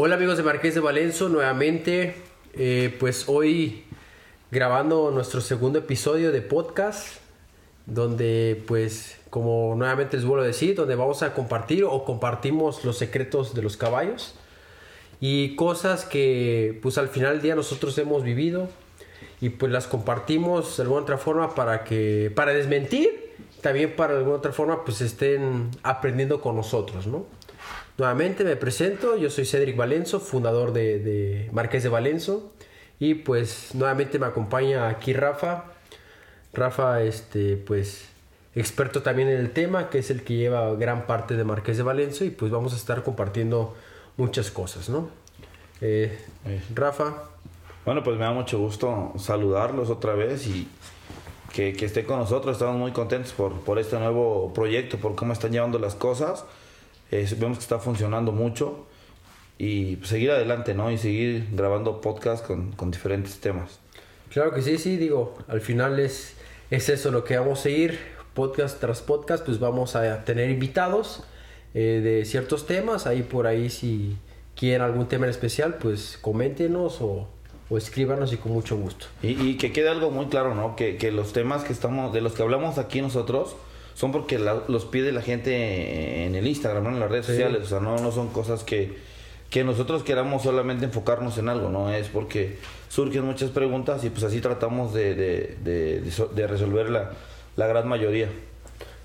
Hola amigos de Marqués de Valenzo, nuevamente, eh, pues hoy grabando nuestro segundo episodio de podcast, donde pues como nuevamente les vuelvo a decir, donde vamos a compartir o compartimos los secretos de los caballos y cosas que pues al final del día nosotros hemos vivido y pues las compartimos de alguna otra forma para que, para desmentir, también para alguna otra forma pues estén aprendiendo con nosotros, ¿no? Nuevamente me presento, yo soy Cedric Valenzo, fundador de, Marqués de Valenzo. Y pues nuevamente me acompaña aquí Rafa. Rafa, este, pues experto también en el tema, que es el que lleva gran parte de Marqués de Valenzo. Y pues vamos a estar compartiendo muchas cosas, ¿no? Eh, Rafa. Bueno, pues me da mucho gusto saludarlos otra vez y que, que esté con nosotros. Estamos muy contentos por, por este nuevo proyecto, por cómo están llevando las cosas. Eh, vemos que está funcionando mucho y pues, seguir adelante, ¿no? Y seguir grabando podcast con, con, diferentes temas. Claro que sí, sí, digo, al final es, es eso lo que vamos a seguir, podcast tras podcast, pues vamos a tener invitados eh, de ciertos temas, ahí por ahí si quieren algún tema en especial, pues coméntenos o, o escríbanos y con mucho gusto. Y, y, que quede algo muy claro, ¿no? Que, que los temas que estamos, de los que hablamos aquí nosotros, son porque los pide la gente en el Instagram, en las redes sociales. O sea, no, no son cosas que, que nosotros queramos solamente enfocarnos en algo, ¿no? Es porque surgen muchas preguntas y pues así tratamos de, de, de, resolver la, la, gran mayoría.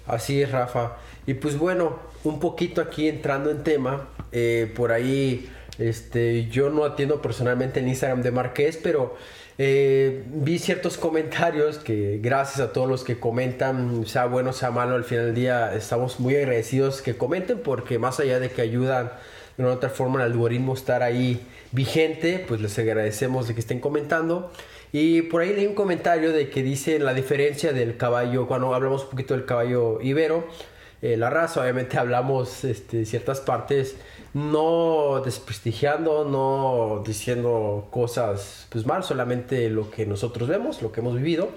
Así es, Rafa. Y pues bueno, un poquito aquí entrando en tema, eh, por ahí este, yo no atiendo personalmente el Instagram de Marqués, pero eh, vi ciertos comentarios que gracias a todos los que comentan, sea bueno, sea malo, al final del día estamos muy agradecidos que comenten porque más allá de que ayudan de una otra forma al algoritmo estar ahí vigente, pues les agradecemos de que estén comentando. Y por ahí leí un comentario de que dice la diferencia del caballo, cuando hablamos un poquito del caballo ibero, eh, la raza, obviamente hablamos este, ciertas partes no desprestigiando, no diciendo cosas pues mal, solamente lo que nosotros vemos, lo que hemos vivido.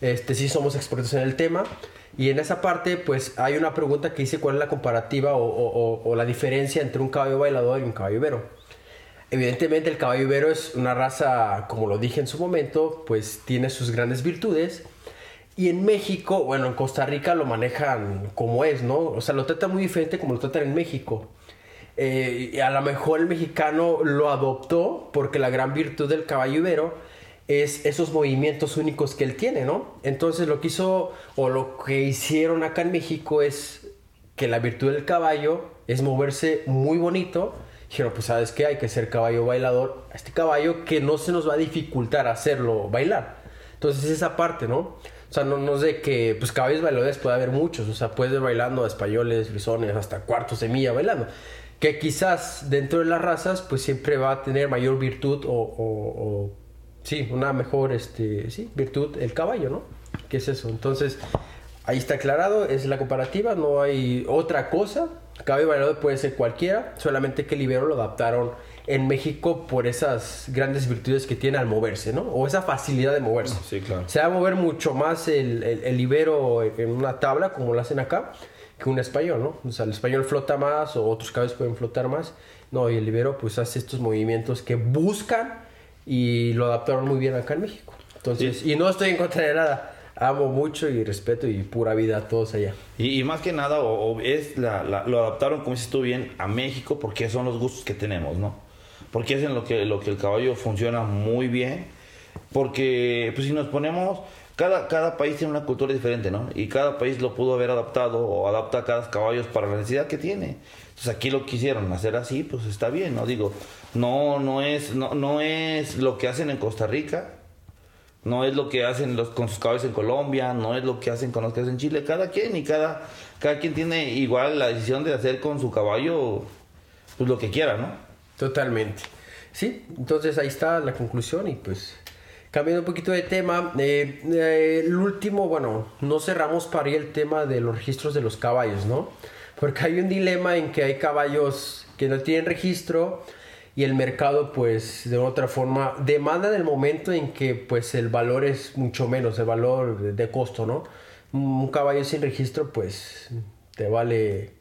Este sí somos expertos en el tema y en esa parte pues hay una pregunta que dice cuál es la comparativa o, la diferencia entre un caballo bailador y un caballo ibero. Evidentemente el caballo ibero es una raza, como lo dije en su momento, pues tiene sus grandes virtudes. Y en México, bueno, en Costa Rica lo manejan como es, ¿no? O sea, lo tratan muy diferente como lo tratan en México. Eh, a lo mejor el mexicano lo adoptó porque la gran virtud del caballo ibero es esos movimientos únicos que él tiene, ¿no? Entonces lo que hizo o lo que hicieron acá en México es que la virtud del caballo es moverse muy bonito. Dijeron, pues sabes qué, hay que ser caballo bailador. Este caballo que no se nos va a dificultar hacerlo bailar. Entonces esa parte, ¿no? O sea, no, no que, pues caballos bailadores puede haber muchos. O sea, puedes ir bailando a españoles, frisones, hasta cuartos de milla bailando que quizás dentro de las razas pues siempre va a tener mayor virtud o, sí, una mejor este, sí, virtud el caballo, ¿no? ¿Qué es eso? Entonces, ahí está aclarado, es la comparativa, no hay otra cosa. Caballo bailador puede ser cualquiera, solamente que el ibero lo adaptaron en México por esas grandes virtudes que tiene al moverse, ¿no? O esa facilidad de moverse. Sí, claro. Se va a mover mucho más el, el, el ibero en una tabla, como lo hacen acá, que un español, ¿no? O sea, el español flota más o otros caballos pueden flotar más. No, y el libero pues hace estos movimientos que buscan y lo adaptaron muy bien acá en México. Entonces, y no estoy en contra de nada. Amo mucho y respeto y pura vida a todos allá. Y, más que nada, o, es la, lo adaptaron, como dices tú bien, a México porque son los gustos que tenemos, ¿no? Porque es en lo que, lo que el caballo funciona muy bien. Porque, pues si nos ponemos, cada, cada país tiene una cultura diferente, ¿no? Y cada país lo pudo haber adaptado o adapta a cada caballo para la necesidad que tiene. Entonces aquí lo quisieron hacer así, pues está bien, ¿no? Digo, no, no es, no, no es lo que hacen en Costa Rica, no es lo que hacen los, con sus caballos en Colombia, no es lo que hacen con los que hacen en Chile, cada quien y cada, cada quien tiene igual la decisión de hacer con su caballo pues lo que quiera, ¿no? Totalmente. Sí, entonces ahí está la conclusión y pues Cambiando un poquito de tema, eh, eh, el último, bueno, no cerramos para ir el tema de los registros de los caballos, ¿no? Porque hay un dilema en que hay caballos que no tienen registro y el mercado, pues, de otra forma, demanda en el momento en que, pues, el valor es mucho menos, el valor de costo, ¿no? Un caballo sin registro, pues, te vale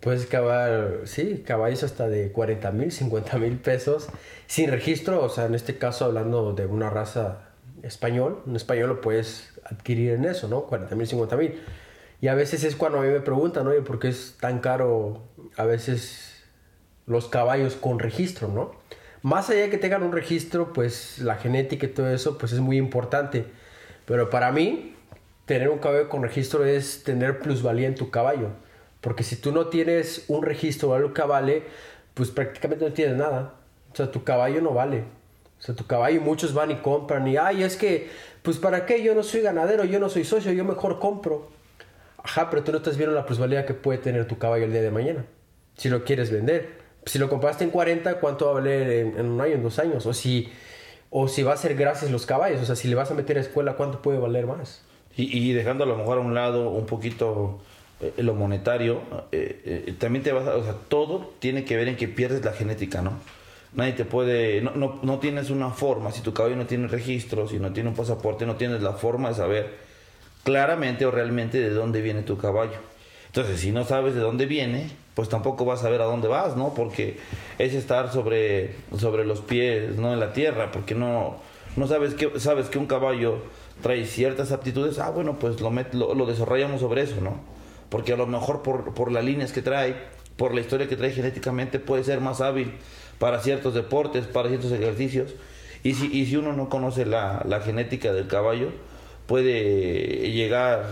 Puedes cavar, sí, caballos hasta de 40 mil, 50 mil pesos sin registro, o sea, en este caso hablando de una raza español, un español lo puedes adquirir en eso, ¿no? 40 mil, 50 mil. Y a veces es cuando a mí me preguntan, oye, ¿por qué es tan caro a veces los caballos con registro, ¿no? Más allá de que tengan un registro, pues la genética y todo eso, pues es muy importante. Pero para mí, tener un caballo con registro es tener plusvalía en tu caballo. Porque si tú no tienes un registro o algo que vale, pues prácticamente no tienes nada. O sea, tu caballo no vale. O sea, tu caballo muchos van y compran y, ay, es que, pues para qué, yo no soy ganadero, yo no soy socio, yo mejor compro. Ajá, pero tú no estás viendo la plusvalía que puede tener tu caballo el día de mañana. Si lo quieres vender. Si lo compraste en 40, ¿cuánto va a valer en, un año, en dos años? O si, o si va a ser gracias los caballos. O sea, si le vas a meter a escuela, ¿cuánto puede valer más? Y, dejando a lo mejor a un lado un poquito eh, lo monetario, eh, eh, también te vas a, o sea, todo tiene que ver en que pierdes la genética, ¿no? Nadie te puede, no, no, no, tienes una forma, si tu caballo no tiene registro, si no tiene un pasaporte, no tienes la forma de saber claramente o realmente de dónde viene tu caballo. Entonces, si no sabes de dónde viene, pues tampoco vas a ver a dónde vas, ¿no? Porque es estar sobre, sobre los pies, no en la tierra, porque no, no sabes que, sabes que un caballo trae ciertas aptitudes, ah, bueno, pues lo, lo, lo desarrollamos sobre eso, ¿no? porque a lo mejor por, por las líneas que trae, por la historia que trae genéticamente, puede ser más hábil para ciertos deportes, para ciertos ejercicios. Y si, y si uno no conoce la, la genética del caballo, puede llegar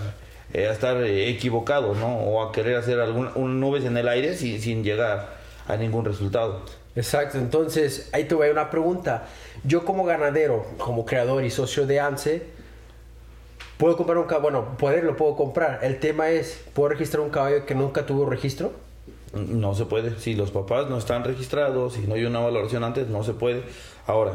eh, a estar eh, equivocado, ¿no? O a querer hacer algunas nubes en el aire sin, sin llegar a ningún resultado. Exacto, entonces ahí te voy a una pregunta. Yo como ganadero, como creador y socio de ANSE, Puedo comprar un caballo, bueno, poder lo puedo comprar. El tema es, ¿puedo registrar un caballo que nunca tuvo registro? No se puede. Si los papás no están registrados, si no hay una valoración antes, no se puede. Ahora,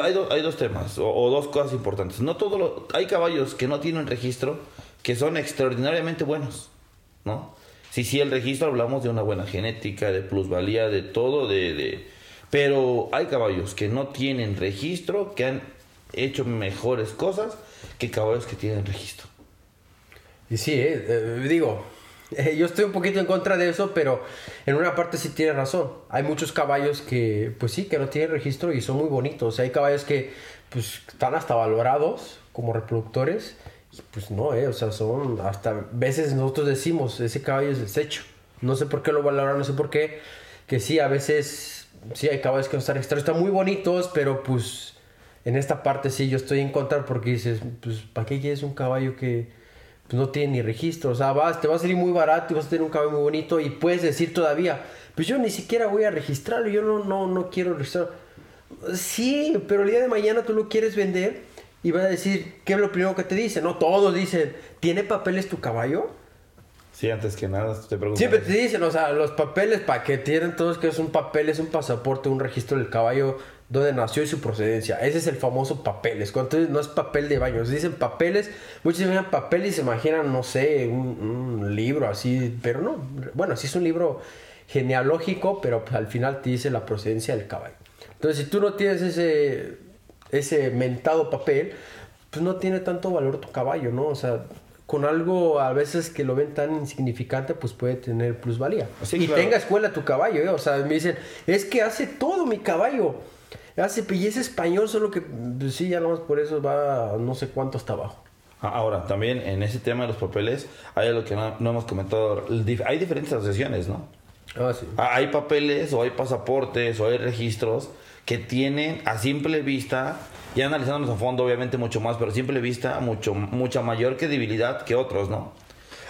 hay, hay dos temas o, dos cosas importantes. No todo hay caballos que no tienen registro que son extraordinariamente buenos, ¿no? Si sí, el registro hablamos de una buena genética, de plusvalía, de todo, de, de... pero hay caballos que no tienen registro, que han hecho mejores cosas que caballos que tienen registro. Y sí, eh, eh, digo, eh, yo estoy un poquito en contra de eso, pero en una parte sí tiene razón. Hay muchos caballos que, pues sí, que no tienen registro y son muy bonitos. hay caballos que, pues, están hasta valorados como reproductores. Y pues no, eh, o sea, son hasta veces nosotros decimos, ese caballo es desecho. No sé por qué lo valoran, no sé por qué. Que sí, a veces, sí, hay caballos que no están registrados, están muy bonitos, pero pues en esta parte sí yo estoy en contra porque dices, pues, ¿para qué quieres un caballo que pues, no tiene ni registro? O sea, vas, te va a salir muy barato y vas a tener un caballo muy bonito y puedes decir todavía, pues yo ni siquiera voy a registrarlo, yo no, no, no quiero registrarlo. Sí, pero el día de mañana tú lo quieres vender y vas a decir, ¿qué es lo primero que te dicen? No, todos dicen, ¿tiene papeles tu caballo? Sí, antes que nada te pregunto. Siempre te dicen, o sea, los papeles, para que tienen todos que es un papel, es un pasaporte, un registro del caballo, donde nació y su procedencia. Ese es el famoso papeles. Cuando no es papel de baño, dicen papeles, muchos se imaginan papel y se imaginan, no sé, un, libro así, pero no. Bueno, sí es un libro genealógico, pero pues, al final te dice la procedencia del caballo. Entonces, si tú no tienes ese, ese mentado papel, pues no tiene tanto valor tu caballo, ¿no? O sea, con algo a veces que lo ven tan insignificante, pues puede tener plusvalía. y tenga escuela tu caballo, ¿eh? O sea, me dicen, es que hace todo mi caballo. Hace, y es español, solo que pues, sí, ya nomás por eso va no sé cuánto hasta abajo. Ah, ahora, también en ese tema de los papeles, hay algo que no, hemos comentado. Hay diferentes asociaciones, ¿no? Ah, sí. Ah, hay papeles, o hay pasaportes, o hay registros que tienen a simple vista, ya analizándonos a fondo, obviamente mucho más, pero a simple vista, mucho, mucha mayor credibilidad que otros, ¿no?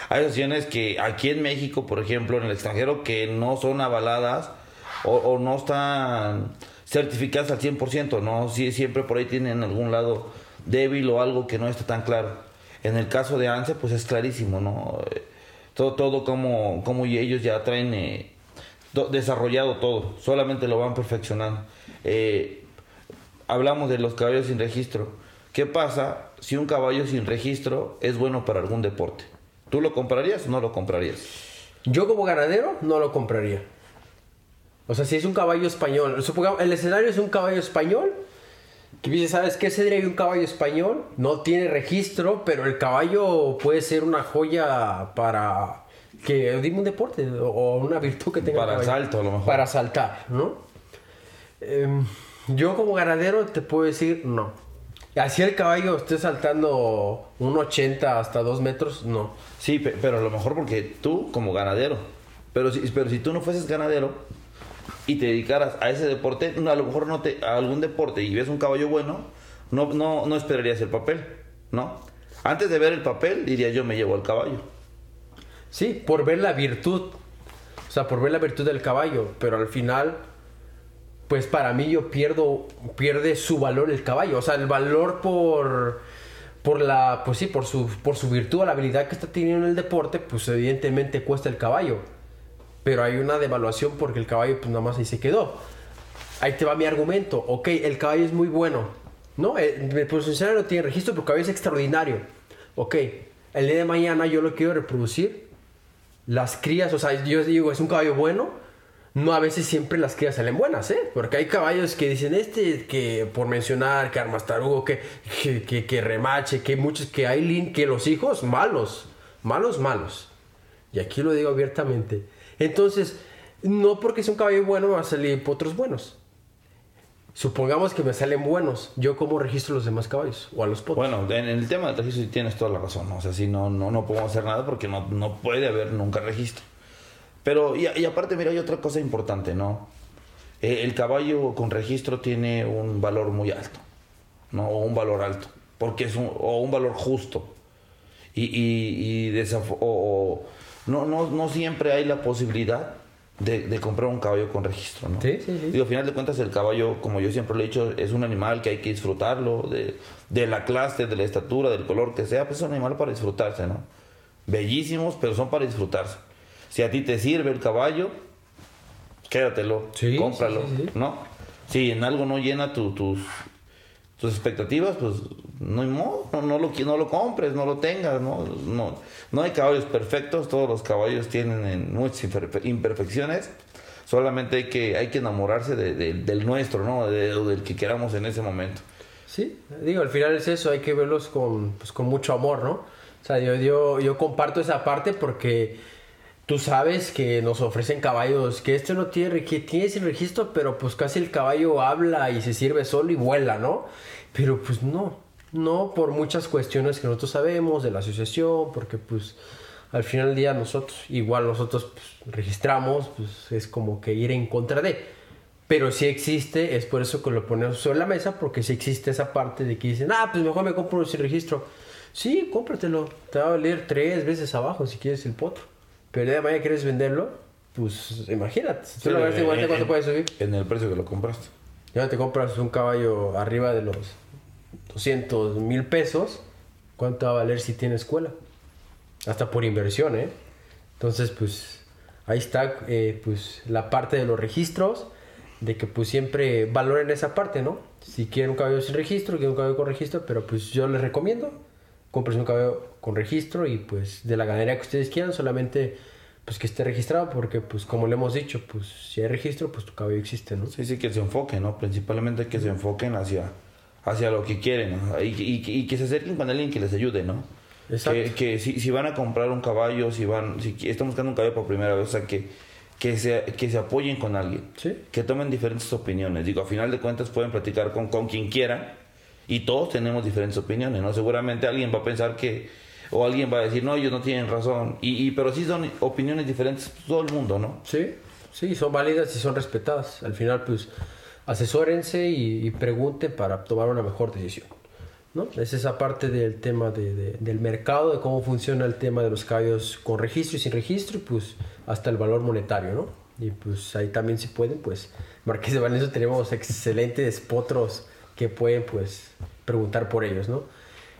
Hay asociaciones que aquí en México, por ejemplo, en el extranjero, que no son avaladas o, o no están certificadas al 100%, ¿no? Si, siempre por ahí tienen algún lado débil o algo que no está tan claro. En el caso de ANSE, pues es clarísimo, ¿no? Eh, todo, todo como, como ellos ya traen eh, desarrollado todo, solamente lo van perfeccionando. Eh, hablamos de los caballos sin registro. ¿Qué pasa si un caballo sin registro es bueno para algún deporte? ¿Tú lo comprarías o no lo comprarías? Yo como ganadero no lo compraría. O sea, si es un caballo español, el escenario es un caballo español, que dice, ¿sabes qué? Se un caballo español, no tiene registro, pero el caballo puede ser una joya para que dime un deporte o una virtud que tenga Para el salto, a lo mejor. Para saltar, ¿no? Em, yo como ganadero te puedo decir no. Así el caballo esté saltando un 80 hasta 2 metros, no. Sí, pe- pero a lo mejor porque tú como ganadero. Pero si, pero si tú no fueses ganadero y te dedicaras a ese deporte, a lo mejor no te, a algún deporte y ves un caballo bueno, no, no, no esperarías el papel, ¿no? Antes de ver el papel, diría yo me llevo al caballo. Sí, por ver la virtud. O sea, por ver la virtud del caballo. Pero al final, pues para mí yo pierdo, pierde su valor el caballo. O sea, el valor por, por la, pues sí, por su, por su virtud la habilidad que está teniendo en el deporte, pues evidentemente cuesta el caballo. Pero hay una devaluación porque el caballo pues nada más ahí se quedó. Ahí te va mi argumento. Ok, el caballo es muy bueno. No, el, el profesional no tiene registro porque el caballo es extraordinario. Ok, el día de mañana yo lo quiero reproducir. Las crías, o sea, yo digo, es un caballo bueno. No a veces siempre las crías salen buenas, ¿eh? Porque hay caballos que dicen, este, que por mencionar, que armas tarugo, que, que, que, que remache, que muchos, que hay lin- que los hijos malos, malos, malos. Y aquí lo digo abiertamente. Entonces, no porque es un caballo bueno va a salir otros buenos. Supongamos que me salen buenos. Yo como registro los demás caballos o a los potros. Bueno, en el tema del registro tienes toda la razón, ¿no? O sea, sí, no, no, no podemos hacer nada porque no, no puede haber nunca registro. Pero, y, y aparte, mira, hay otra cosa importante, ¿no? Eh, el caballo con registro tiene un valor muy alto, ¿no? Un valor alto, porque es un, o un valor justo. Y, y, y o- no, no, no siempre hay la posibilidad de, de comprar un caballo con registro, ¿no? Sí, sí, sí. Digo, al final de cuentas, el caballo, como yo siempre lo he dicho, es un animal que hay que disfrutarlo, de, de la clase, de la estatura, del color que sea, pues es un animal para disfrutarse, ¿no? Bellísimos, pero son para disfrutarse. Si a ti te sirve el caballo, quédatelo, Sí, cómpralo, sí, sí, sí. ¿no? Si en algo no llena tu- tus, tus expectativas, pues no hay modo, no, no lo, no lo compres, no lo tengas, ¿no? No, no hay caballos perfectos, todos los caballos tienen en muchas imperfe- imperfecciones, solamente hay que, hay que enamorarse de- de- del nuestro, ¿no? De- del que queramos en ese momento. Sí, digo, al final es eso, hay que verlos con, pues, con mucho amor, ¿no? O sea, yo, yo, yo comparto esa parte porque tú sabes que nos ofrecen caballos, que este no tiene, que tiene sin registro, pero pues casi el caballo habla y se sirve solo y vuela, ¿no? Pero pues no, no por muchas cuestiones que nosotros sabemos de la asociación, porque pues al final del día nosotros, igual nosotros pues, registramos, pues es como que ir en contra de. Pero si existe, es por eso que lo ponemos sobre la mesa, porque si existe esa parte de que dicen, ah, pues mejor me compro sin registro. Sí, cómpratelo. Te va a valer tres veces abajo si quieres el potro. Pero de mañana quieres venderlo, pues imagínate. Si tú lo ves igual, ¿cuánto puedes subir? en el precio que lo compraste. Ya te compras un caballo arriba de los 200 mil pesos, ¿cuánto va a valer si tiene escuela? Hasta por inversión, ¿eh? Entonces, pues ahí está eh, pues la parte de los registros, de que pues siempre valoren esa parte, ¿no? Si quieren un caballo sin registro, quieren un caballo con registro, pero pues yo les recomiendo, compres un caballo con registro y pues de la ganadería que ustedes quieran, solamente pues que esté registrado, porque pues como le hemos dicho, pues si hay registro, pues tu caballo existe, ¿no? Sí, sí, que se enfoquen, ¿no? Principalmente que se enfoquen hacia, hacia lo que quieren, ¿no? y, y- y que se acerquen con alguien que les ayude, ¿no? Exacto. Que, que si, si van a comprar un caballo, si van, si están buscando un caballo por primera vez, o sea, que, que, se, que se apoyen con alguien, Sí. que tomen diferentes opiniones. Digo, a final de cuentas pueden platicar con, con quien quieran y todos tenemos diferentes opiniones, ¿no? Seguramente alguien va a pensar que, o alguien va a decir, no, ellos no tienen razón, y, y- pero sí son opiniones diferentes todo el mundo, ¿no? Sí, sí, son válidas y son respetadas. Al final, pues, asesórense y, y pregunten para tomar una mejor decisión. ¿no? Es esa parte del tema de- de- del mercado, de cómo funciona el tema de los caballos con registro y sin registro, pues hasta el valor monetario, ¿no? Y pues ahí también si pueden, pues, Marqués de Valencia tenemos excelentes potros que pueden, pues, preguntar por ellos, ¿no?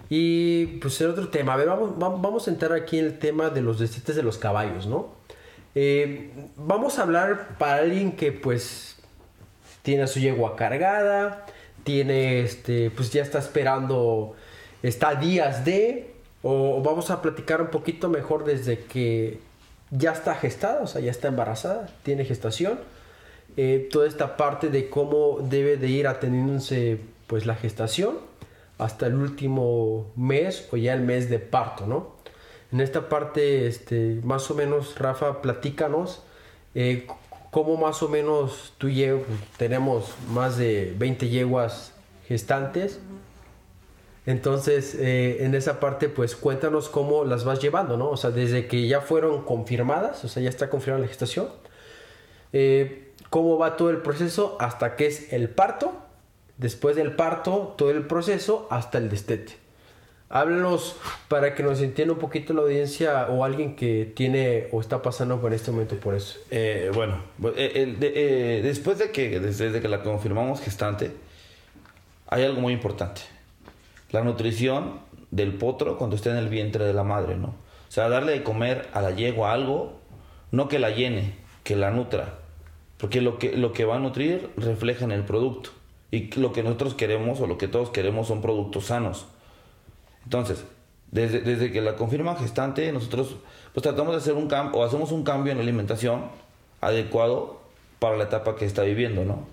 Y pues el otro tema, a ver, vamos, va- vamos a entrar aquí en el tema de los destetes de los caballos, ¿no? Eh, vamos a hablar para alguien que pues tiene su yegua cargada, tiene este, pues ya está esperando, está días de, o vamos a platicar un poquito mejor desde que ya está gestada, o sea, ya está embarazada, tiene gestación, eh, toda esta parte de cómo debe de ir atendiéndose pues la gestación hasta el último mes o ya el mes de parto, ¿no? En esta parte, este, más o menos, Rafa, platícanos eh, cómo más o menos tú llevas, tenemos más de 20 yeguas gestantes. Entonces, eh, en esa parte, pues cuéntanos cómo las vas llevando, ¿no? O sea, desde que ya fueron confirmadas, o sea, ya está confirmada la gestación, eh, cómo va todo el proceso hasta que es el parto, después del parto, todo el proceso hasta el destete. Háblanos para que nos entienda un poquito la audiencia o alguien que tiene o está pasando por este momento por eso. Eh, bueno, después de que, desde que la confirmamos gestante, hay algo muy importante la nutrición del potro cuando esté en el vientre de la madre, ¿no? O sea, darle de comer a la yegua algo, no que la llene, que la nutra. Porque lo que, lo que va a nutrir refleja en el producto. Y lo que nosotros queremos o lo que todos queremos son productos sanos. Entonces, desde, desde que la confirma gestante, nosotros pues tratamos de hacer un cambio o hacemos un cambio en la alimentación adecuado para la etapa que está viviendo, ¿no?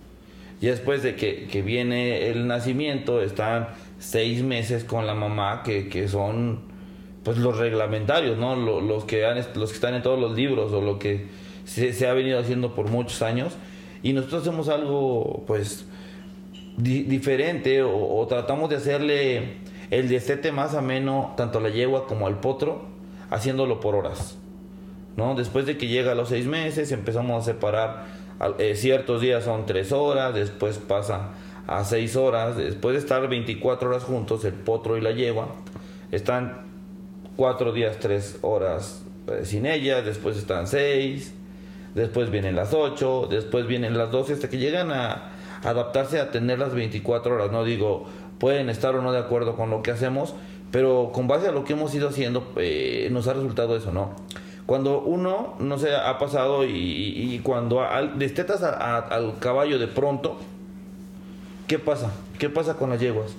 Y después de que, que viene el nacimiento, están seis meses con la mamá, que, que son pues los reglamentarios, ¿no? Los, que han, los que están en todos los libros o lo que se, ha venido haciendo por muchos años. Y nosotros hacemos algo pues diferente o, tratamos de hacerle el destete más ameno tanto a la yegua como al potro, haciéndolo por horas. ¿no? Después de que llega a los seis meses empezamos a separar, eh, ciertos días son tres horas, después pasa a 6 horas, después de estar 24 horas juntos, el potro y la yegua, están 4 días, 3 horas eh, sin ella, después están 6, después vienen las 8, después vienen las 12, hasta que llegan a adaptarse a tener las 24 horas, no digo, pueden estar o no de acuerdo con lo que hacemos, pero con base a lo que hemos ido haciendo, eh, nos ha resultado eso, ¿no? Cuando uno, no sé, ha pasado y, cuando destetas al caballo de pronto, ¿Qué pasa? ¿Qué pasa con las yeguas?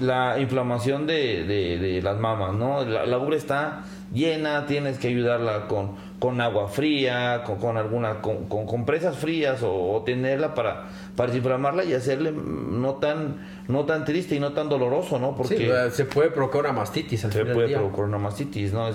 La inflamación de, las mamas, ¿no? La, la, ubre está llena, tienes que ayudarla con, con agua fría, con, con alguna, con, con, compresas frías o, tenerla para, para desinflamarla y hacerle no tan, no tan triste y no tan doloroso, ¿no? Porque se puede provocar una mastitis Se puede provocar una mastitis, ¿no?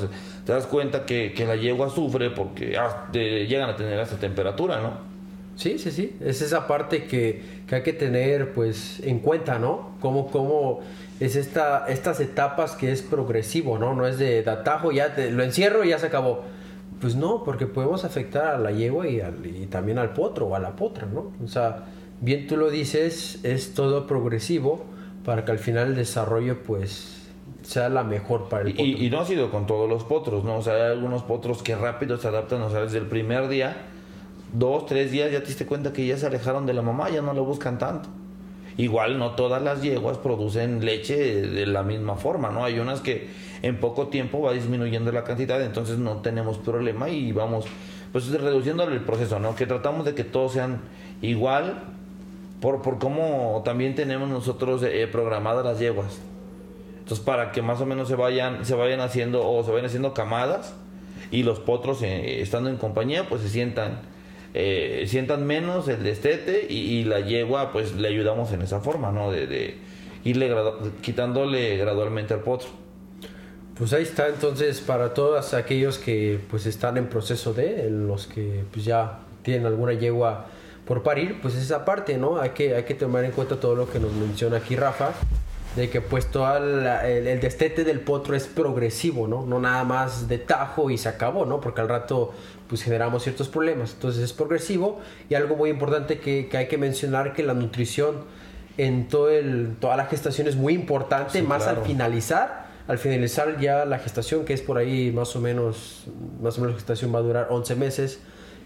te das cuenta que, que la yegua sufre porque ah, llegan a tener esa temperatura, ¿no? Sí, sí, sí. Es esa parte que, que hay que tener pues en cuenta, ¿no? Cómo, cómo es esta, estas etapas que es progresivo, ¿no? No es de, atajo, ya lo encierro y ya se acabó. Pues no, porque podemos afectar a la yegua y, y también al potro o a la potra, ¿no? O sea, bien tú lo dices, es todo progresivo para que al final el desarrollo pues sea la mejor para el potro. Y, y no ha sido con todos los potros, ¿no? O sea, hay algunos potros que rápido se adaptan, o sea, desde el primer día dos, tres días ya te diste cuenta que ya se alejaron de la mamá, ya no lo buscan tanto. Igual no todas las yeguas producen leche de la misma forma, ¿no? Hay unas que en poco tiempo va disminuyendo la cantidad, entonces no tenemos problema y vamos pues reduciendo el proceso, ¿no? Que tratamos de que todos sean igual por, por cómo también tenemos nosotros eh, programadas las yeguas. Entonces para que más o menos se vayan, se vayan haciendo o se vayan haciendo camadas y los potros eh, estando en compañía pues se sientan eh, sientan menos el destete y, la yegua pues le ayudamos en esa forma, ¿no? De, irle quitándole gradualmente al potro. Pues ahí está entonces para todos aquellos que pues están en proceso de, los que pues ya tienen alguna yegua por parir, pues esa parte, ¿no? Hay que, hay que tomar en cuenta todo lo que nos menciona aquí Rafa, de que pues todo el, destete del potro es progresivo, ¿no? No nada más de tajo y se acabó, ¿no? Porque al rato pues generamos ciertos problemas. Entonces es progresivo y algo muy importante que, hay que mencionar que la nutrición en todo el, toda la gestación es muy importante, más al finalizar. Al finalizar ya la gestación, que es por ahí más o menos, más o menos la gestación va a durar 11 meses,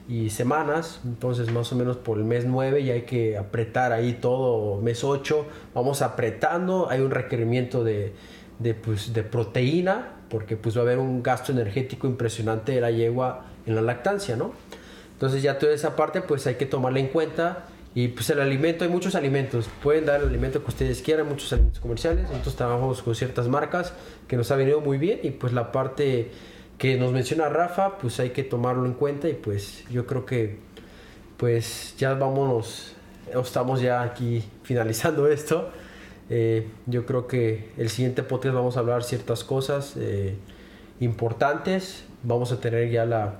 y semanas, entonces más o menos por el mes 9 ya hay que apretar ahí todo, mes 8 vamos apretando, hay un requerimiento de, de, pues, de proteína, porque pues va a haber un gasto energético impresionante de la yegua en la lactancia, ¿no? Entonces ya toda esa parte pues hay que tomarla en cuenta y pues el alimento, hay muchos alimentos, pueden dar el alimento que ustedes quieran, muchos alimentos comerciales, nosotros trabajamos con ciertas marcas que nos ha venido muy bien y pues la parte que nos menciona Rafa, pues hay que tomarlo en cuenta y pues yo creo que pues ya vámonos, estamos ya aquí finalizando esto. Eh, yo creo que el siguiente podcast vamos a hablar ciertas cosas eh, importantes. Vamos a tener ya la,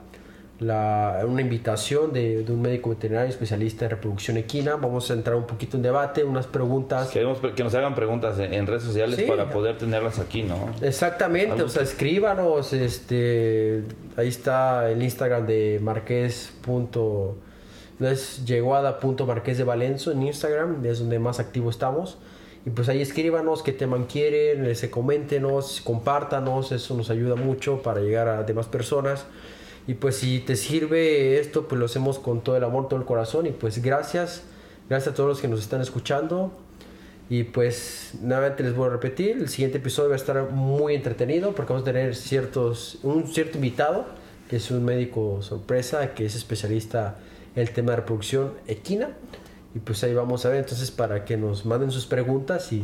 la, una invitación de, de, un médico veterinario especialista en reproducción equina. Vamos a entrar un poquito en debate, unas preguntas. Queremos que nos hagan preguntas en, redes sociales sí. para poder tenerlas aquí, ¿no? Exactamente, o sea, escríbanos, este, ahí está el Instagram de Marqués. es yeguada.marqués de Valenzo en Instagram, es donde más activo estamos. Y pues ahí escríbanos qué tema quieren, se coméntenos, compártanos, eso nos ayuda mucho para llegar a demás personas. Y pues si te sirve esto, pues lo hacemos con todo el amor, todo el corazón. Y pues gracias, gracias a todos los que nos están escuchando. Y pues nuevamente les voy a repetir, el siguiente episodio va a estar muy entretenido porque vamos a tener ciertos, un cierto invitado, que es un médico sorpresa, que es especialista en el tema de reproducción equina. Y pues ahí vamos a ver entonces para que nos manden sus preguntas y,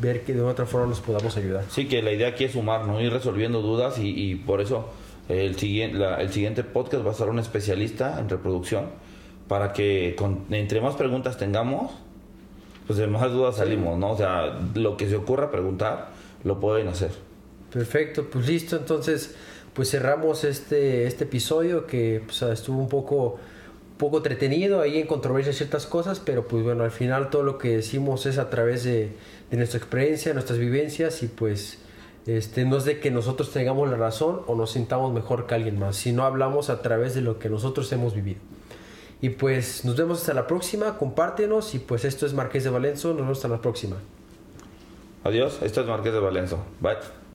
ver que de otra forma nos podamos ayudar. Sí, que la idea aquí es sumar, ¿no? Ir resolviendo dudas y por eso el siguiente, el siguiente podcast va a estar un especialista en reproducción para que con, entre más preguntas tengamos, pues de más dudas salimos, ¿no? O sea, lo que se ocurra preguntar, lo pueden hacer. Perfecto, pues listo, entonces pues cerramos este, este episodio que pues, estuvo un poco, poco entretenido, ahí en controversia ciertas cosas, pero pues bueno, al final todo lo que decimos es a través de, de nuestra experiencia, nuestras vivencias y pues este, no es de que nosotros tengamos la razón o nos sintamos mejor que alguien más, sino hablamos a través de lo que nosotros hemos vivido. Y pues nos vemos hasta la próxima, compártenos y pues esto es Marqués de Valenzo, nos vemos hasta la próxima. Adiós, esto es Marqués de Valenzo. Bye.